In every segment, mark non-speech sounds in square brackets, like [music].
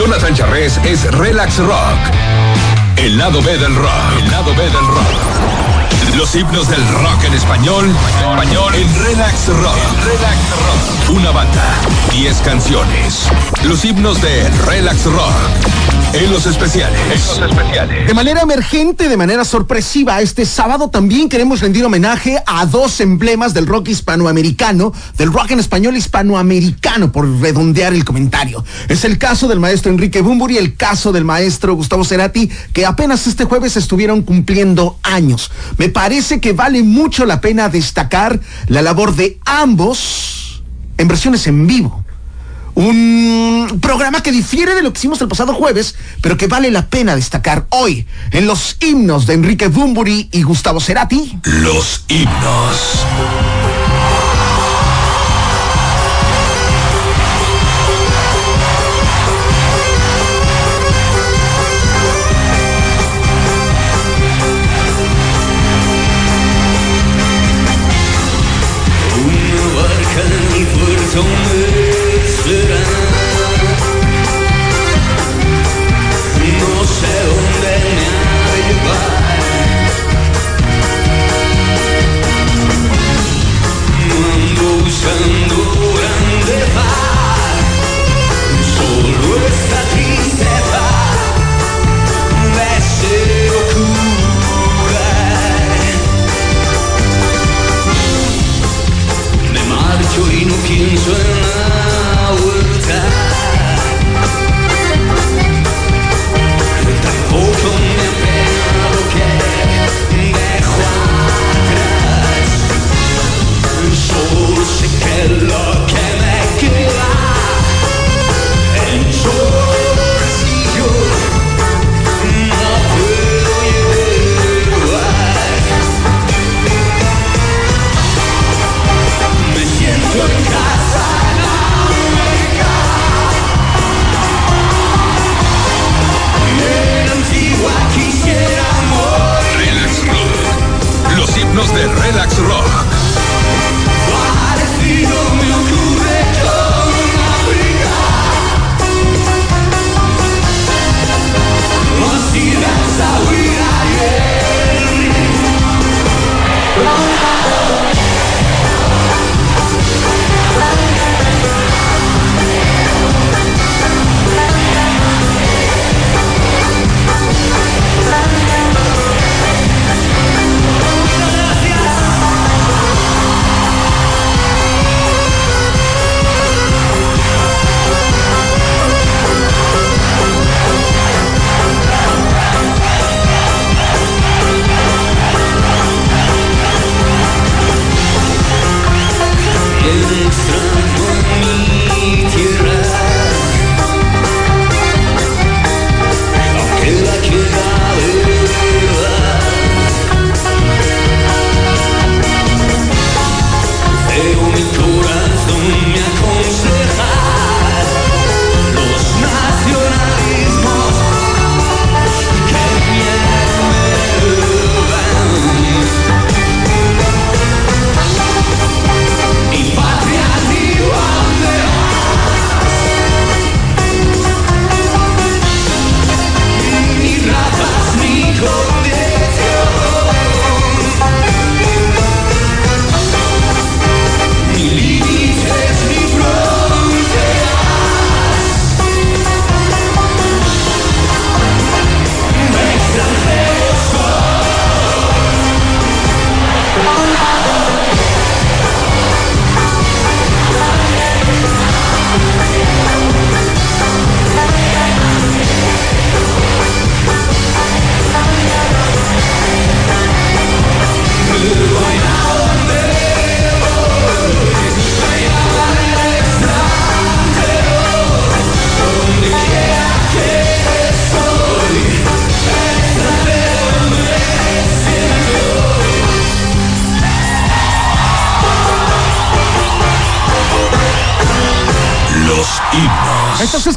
Jonathan Charres es Relax Rock. El lado B del rock. El lado B del rock. Los himnos del rock en español. Español en Relax Rock. Relax Rock. Una banda, 10 canciones. Los himnos de Relax Rock. En los especiales. En los especiales. De manera emergente, de manera sorpresiva, este sábado también queremos rendir homenaje a dos emblemas del rock hispanoamericano, del rock en español hispanoamericano, por redondear el comentario. Es el caso del maestro Enrique Bumburi y el caso del maestro Gustavo Cerati, que apenas este jueves estuvieron cumpliendo años. Me parece que vale mucho la pena destacar la labor de ambos en versiones en vivo un programa que difiere de lo que hicimos el pasado jueves, pero que vale la pena destacar hoy en los himnos de Enrique Bumburi y Gustavo Cerati. Los himnos.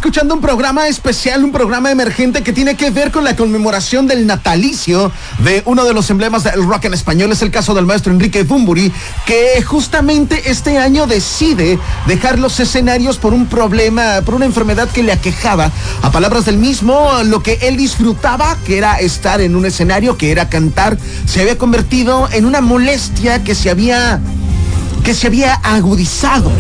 Escuchando un programa especial, un programa emergente que tiene que ver con la conmemoración del natalicio de uno de los emblemas del rock en español. Es el caso del maestro Enrique Bumburi, que justamente este año decide dejar los escenarios por un problema, por una enfermedad que le aquejaba. A palabras del mismo, lo que él disfrutaba, que era estar en un escenario, que era cantar, se había convertido en una molestia que se había que se había agudizado.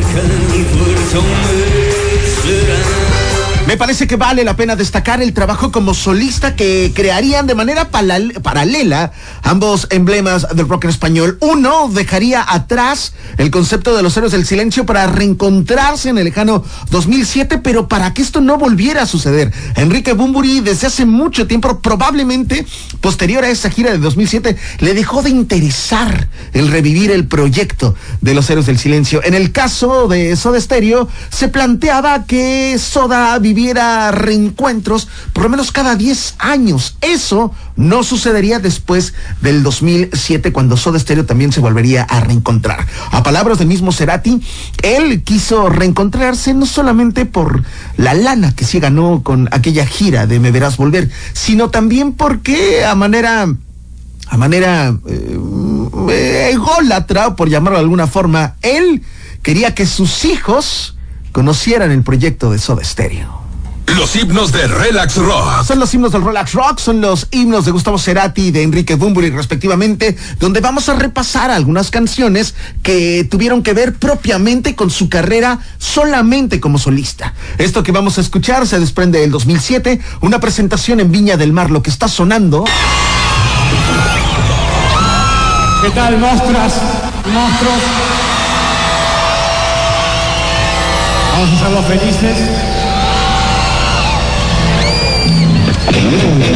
Me parece que vale la pena destacar el trabajo como solista que crearían de manera paralela ambos emblemas del rock en español. Uno dejaría atrás el concepto de los héroes del silencio para reencontrarse en el lejano 2007, pero para que esto no volviera a suceder. Enrique Bumburi desde hace mucho tiempo, probablemente posterior a esa gira de 2007, le dejó de interesar el revivir el proyecto de los héroes del silencio. En el caso de Soda Stereo, se planteaba que Soda viviera reencuentros por lo menos cada 10 años. Eso no sucedería después del 2007, cuando Soda Stereo también se volvería a reencontrar. A palabras del mismo Cerati, él quiso reencontrarse no solamente por la lana que se ganó con aquella gira de Me Verás Volver, sino también porque a manera a manera eh, ególatra, por llamarlo de alguna forma, él quería que sus hijos conocieran el proyecto de Soda Stereo. Los himnos de Relax Rock. Son los himnos del Relax Rock, son los himnos de Gustavo Cerati y de Enrique Bunbury respectivamente, donde vamos a repasar algunas canciones que tuvieron que ver propiamente con su carrera solamente como solista. Esto que vamos a escuchar se desprende del 2007, una presentación en Viña del Mar, lo que está sonando. ¿Qué tal, monstras y monstruos? Vamos a hacerlos felices. Mm-hmm.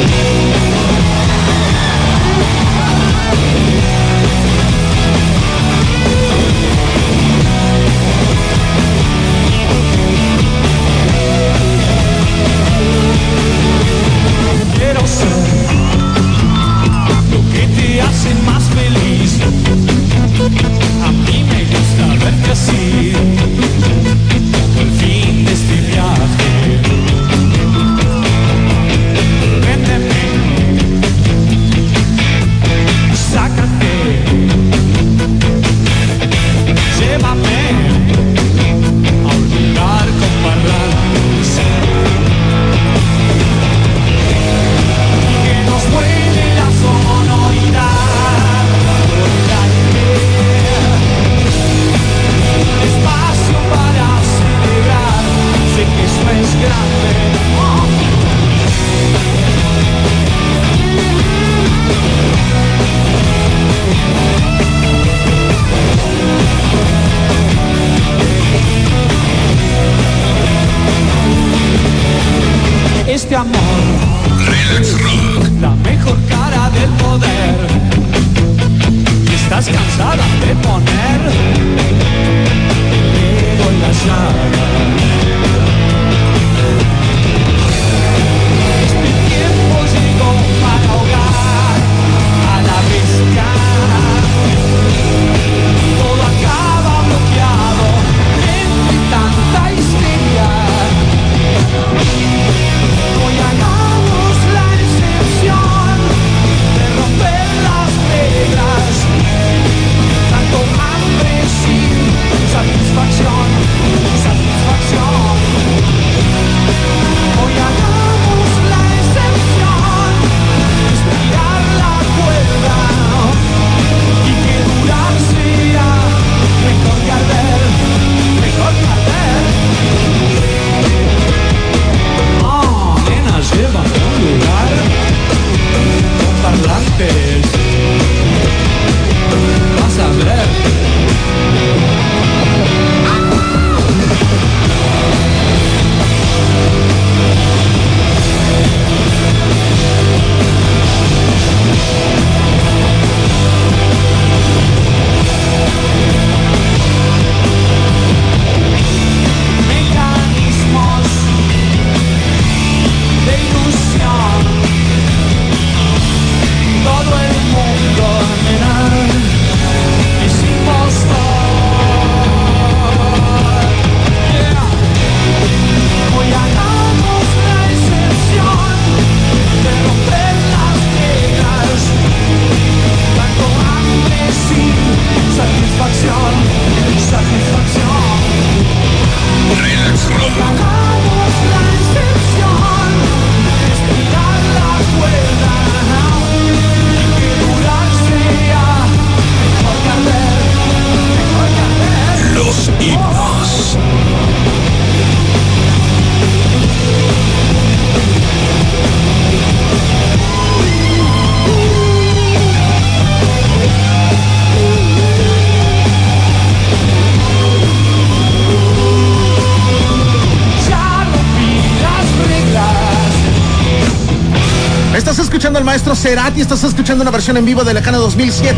Cerati, estás escuchando una versión en vivo de Lejano 2007.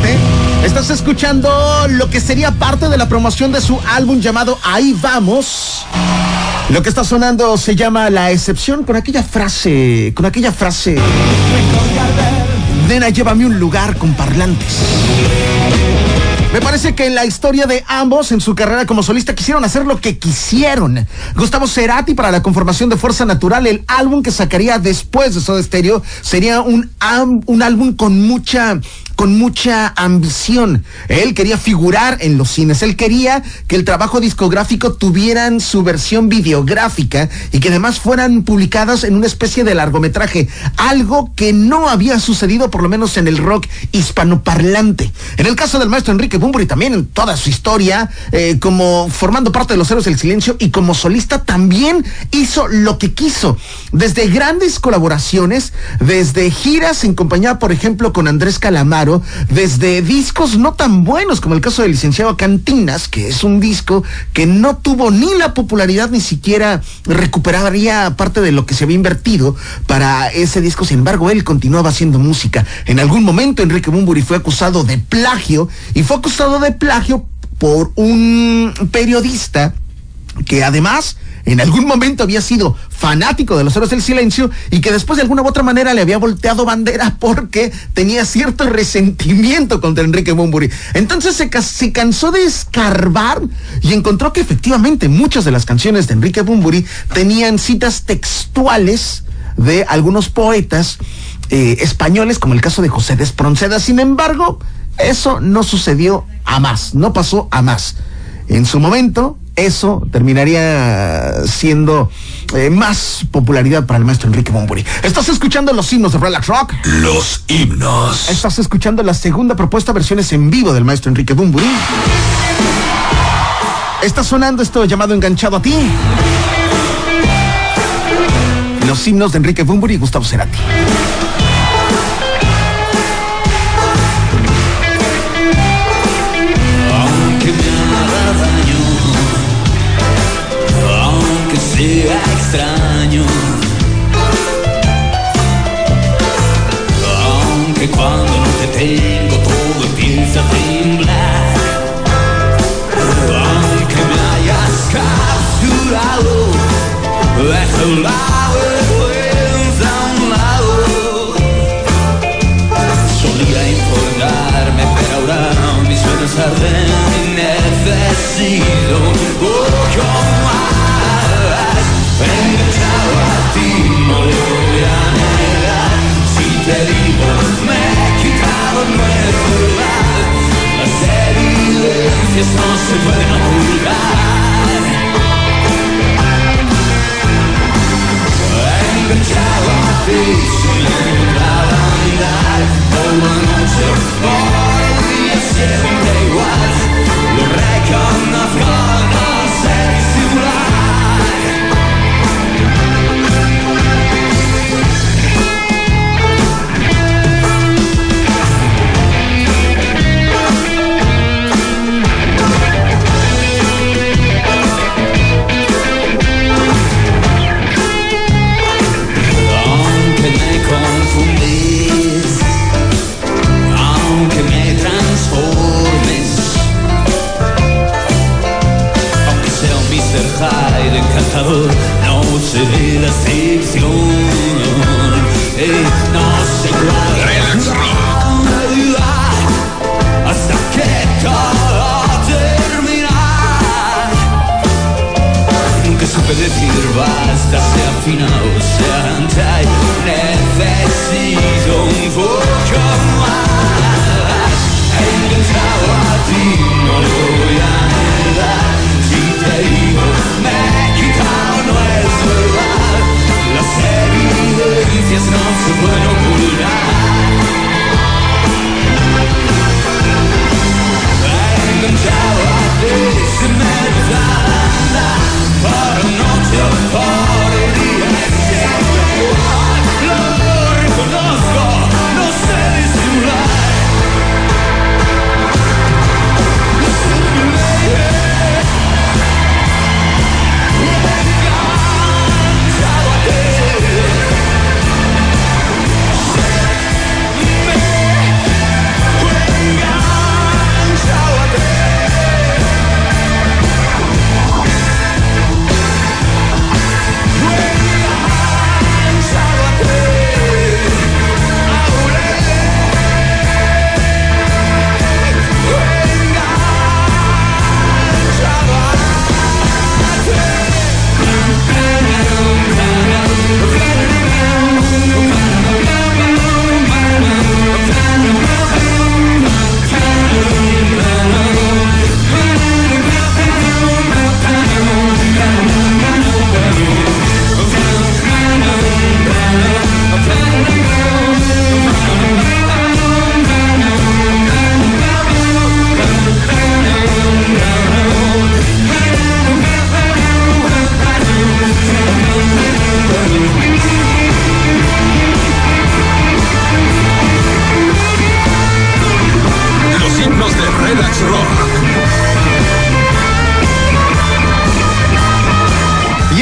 Estás escuchando lo que sería parte de la promoción de su álbum llamado Ahí vamos. Lo que está sonando se llama La excepción con aquella frase, con aquella frase. Nena, llévame un lugar con parlantes. Me parece que en la historia de ambos en su carrera como solista quisieron hacer lo que quisieron. Gustavo Cerati para la conformación de Fuerza Natural, el álbum que sacaría después de Soda Stereo, sería un, un álbum con mucha con mucha ambición. Él quería figurar en los cines, él quería que el trabajo discográfico tuvieran su versión videográfica y que además fueran publicadas en una especie de largometraje, algo que no había sucedido por lo menos en el rock hispanoparlante. En el caso del maestro Enrique Bumburi también en toda su historia, eh, como formando parte de los Héroes del Silencio y como solista también hizo lo que quiso, desde grandes colaboraciones, desde giras en compañía, por ejemplo, con Andrés Calamaro, desde discos no tan buenos como el caso del licenciado Cantinas, que es un disco que no tuvo ni la popularidad ni siquiera recuperaría parte de lo que se había invertido para ese disco. Sin embargo, él continuaba haciendo música. En algún momento Enrique Bumburi fue acusado de plagio y fue acusado de plagio por un periodista que además en algún momento había sido fanático de los héroes del silencio y que después de alguna u otra manera le había volteado bandera [laughs] porque tenía cierto resentimiento contra Enrique Bumburi. Entonces se, cansó de escarbar y encontró que efectivamente muchas de las canciones de Enrique Bumburi tenían citas textuales de algunos poetas eh, españoles, como el caso de José de Espronceda. Sin embargo, eso no sucedió a más, no pasó a más. En su momento, eso terminaría siendo eh, más popularidad para el maestro Enrique Bumburi. Estás escuchando los himnos de Relax Rock. Los himnos. Estás escuchando la segunda propuesta, versiones en vivo del maestro Enrique Bumburi. Está sonando esto llamado Enganchado a ti. Los himnos de Enrique Bumburi y Gustavo Cerati. Sea extraño. Aunque cuando no te tengo todo empieza a temblar. Aunque me hayas capturado, deja lado vergüenza a un lado. Solía informarme, pero ahora mis sueños arden más. Enganchado a ti no final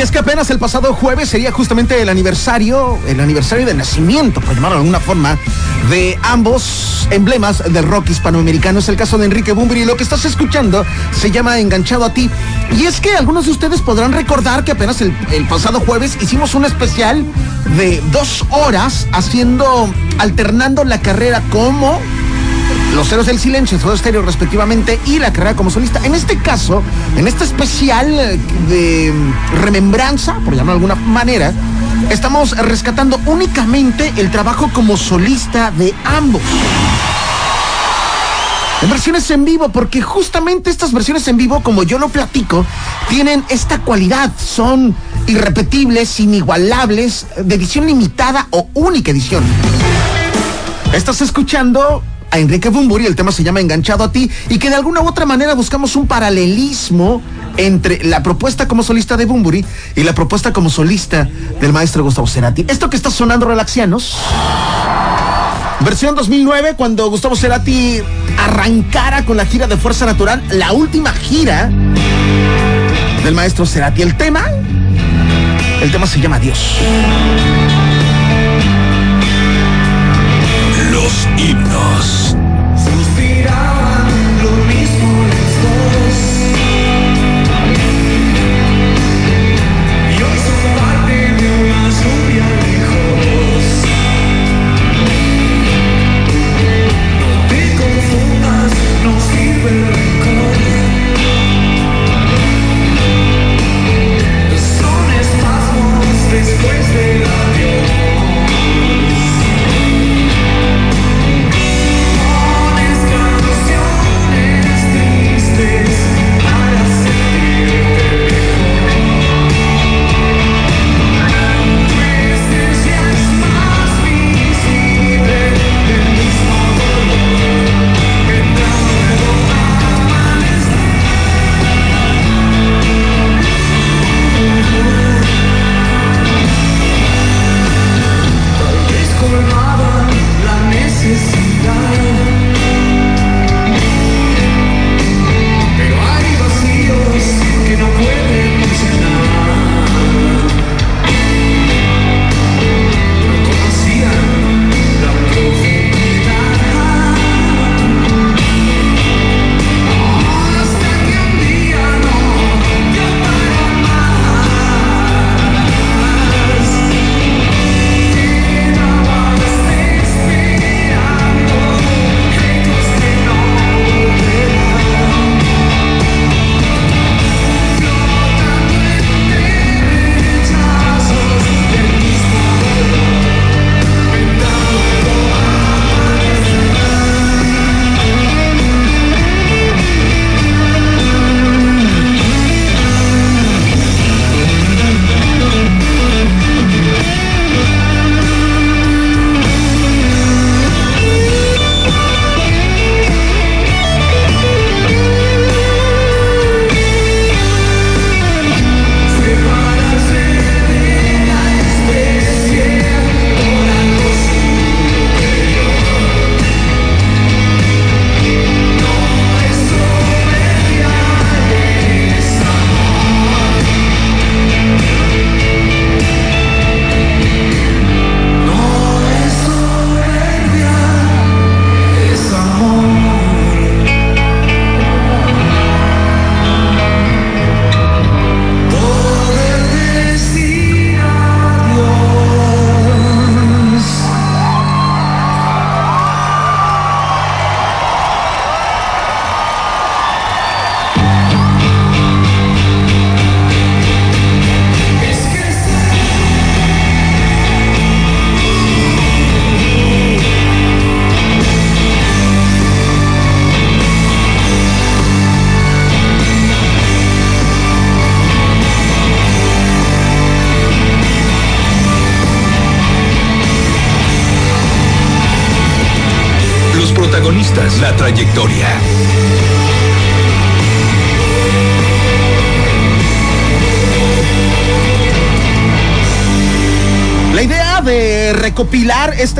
recordarás, el pasado jueves sería justamente el aniversario, el aniversario de nacimiento, por llamarlo de alguna forma, de ambos emblemas del rock hispanoamericano. Es el caso de Enrique Bumbri. Lo que estás escuchando se llama Enganchado a ti. Y es que algunos de ustedes podrán recordar que apenas el pasado jueves hicimos un especial de dos horas haciendo, alternando la carrera como los Ceros del Silencio, Soda Stereo respectivamente, y la carrera como solista. En este caso, en este especial eh, de remembranza, por llamarlo de alguna manera, estamos rescatando únicamente el trabajo como solista de ambos. En versiones en vivo, porque justamente estas versiones en vivo, como yo lo platico, tienen esta cualidad, son irrepetibles, inigualables, de edición limitada o única edición. Estás escuchando a Enrique Bumburi, el tema se llama Enganchado a ti, y que de alguna u otra manera buscamos un paralelismo entre la propuesta como solista de Bumburi y la propuesta como solista del maestro Gustavo Cerati. Esto que está sonando relaxianos. Versión 2009, cuando Gustavo Cerati arrancara con la gira de Fuerza Natural, la última gira del maestro Cerati. El tema, el tema se llama Dios. Himnos.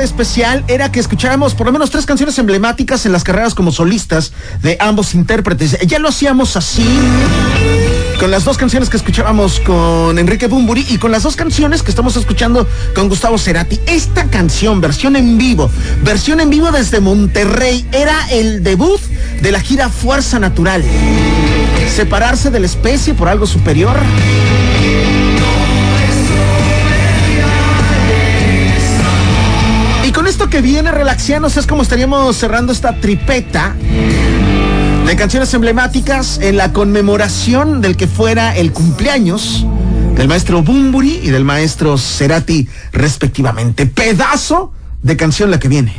Especial era que escucháramos por lo menos tres canciones emblemáticas en las carreras como solistas de ambos intérpretes. Ya lo hacíamos así con las dos canciones que escuchábamos con Enrique Bumburi y con las dos canciones que estamos escuchando con Gustavo Cerati. Esta canción, versión en vivo, versión en vivo desde Monterrey, era el debut de la gira Fuerza Natural. Separarse de la especie por algo superior. Que viene, relaxianos, es como estaríamos cerrando esta tripeta de canciones emblemáticas en la conmemoración del que fuera el cumpleaños del maestro Bumburi y del maestro Cerati, respectivamente. Pedazo de canción la que viene.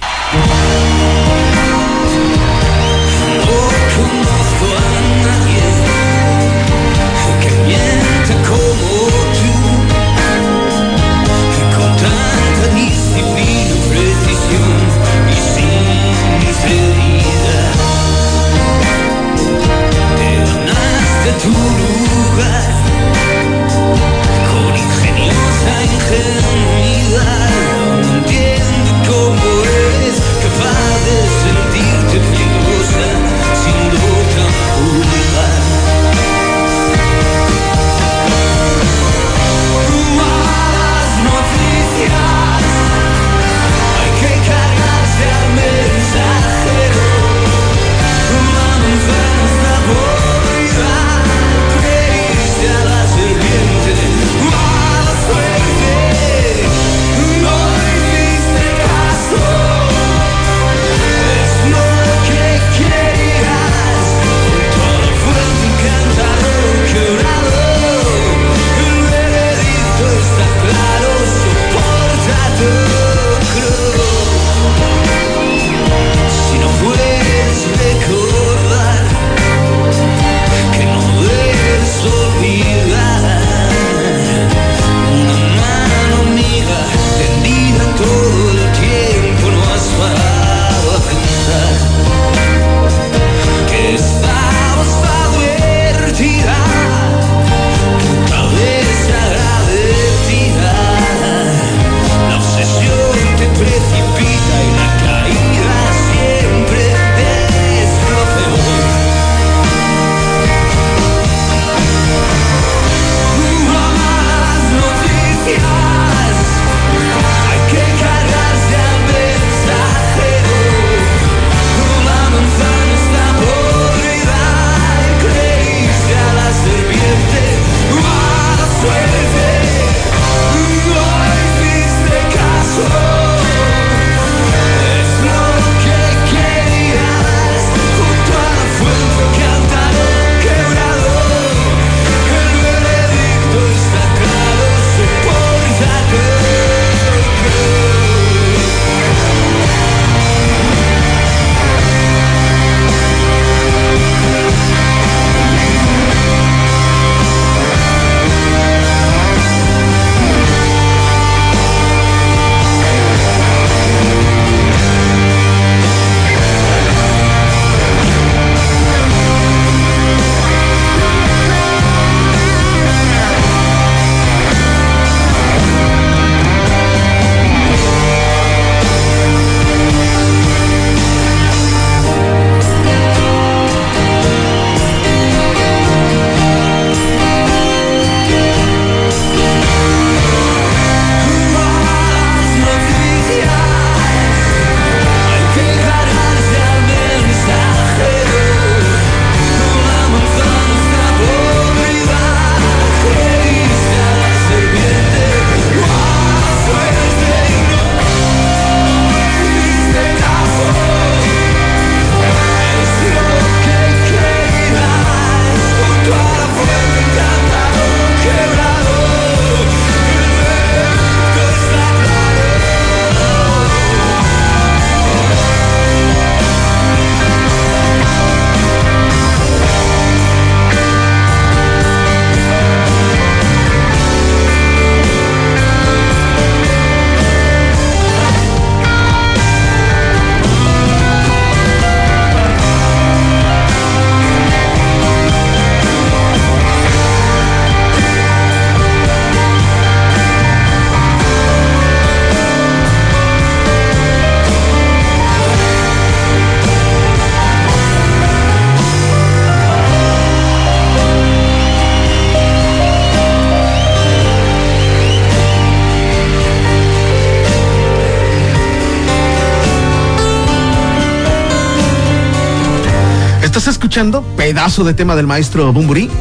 Escuchando, pedazo de tema del maestro Bumburi.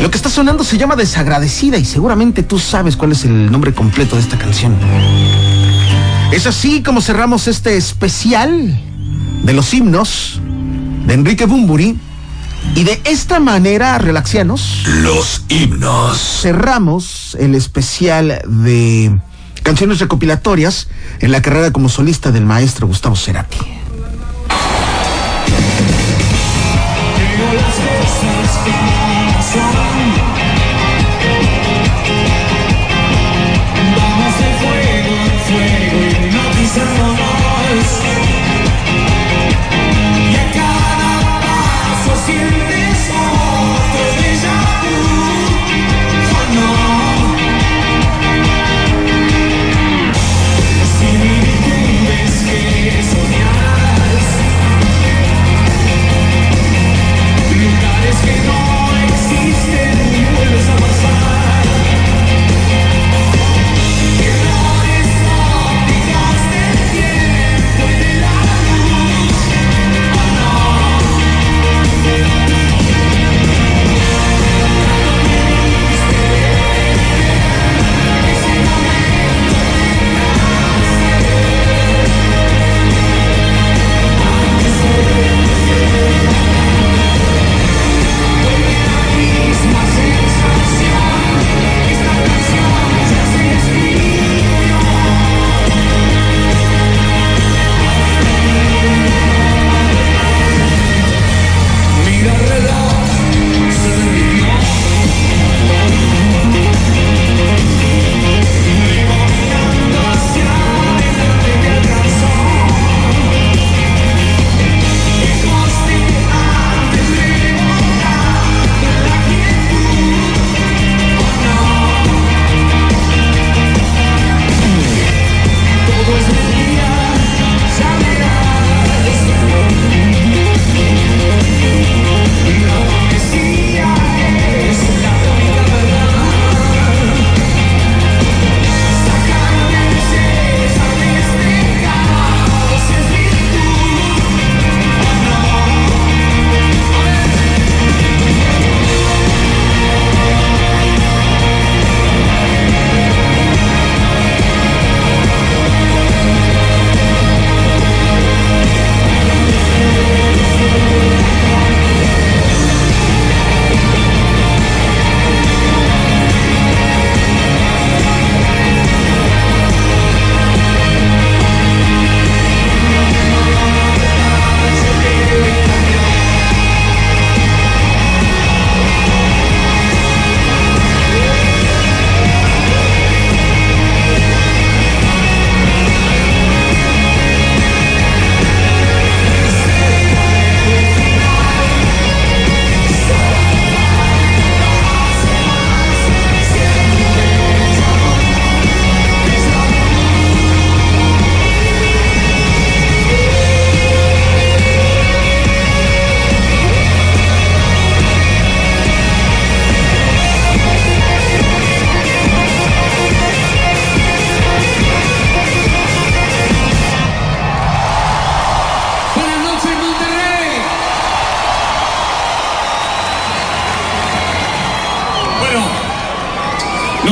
Lo que está sonando se llama Desagradecida y seguramente tú sabes cuál es el nombre completo de esta canción. Es así como cerramos este especial de los himnos de Enrique Bumburi. Y de esta manera, relaxianos, Los himnos. cerramos el especial de canciones recopilatorias en la carrera como solista del maestro Gustavo Cerati.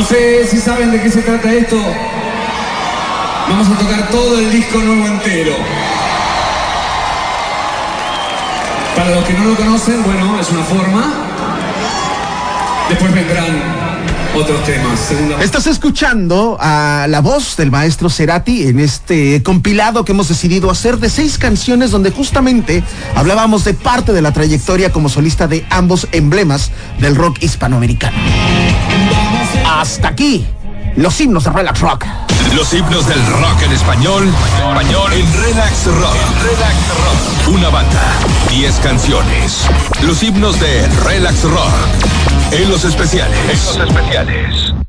Sé si saben de qué se trata esto. Vamos a tocar todo el disco nuevo entero. Para los que no lo conocen, bueno, es una forma. Después vendrán otros temas. Estás escuchando a la voz del maestro Cerati en este compilado que hemos decidido hacer de seis canciones donde justamente hablábamos de parte de la trayectoria como solista de ambos emblemas del rock hispanoamericano. Hasta aquí, los himnos de Relax Rock. Los himnos del rock en español. Español en Relax Rock. Relax Rock. Una banda. 10 canciones. Los himnos de Relax Rock. En los especiales. En los especiales.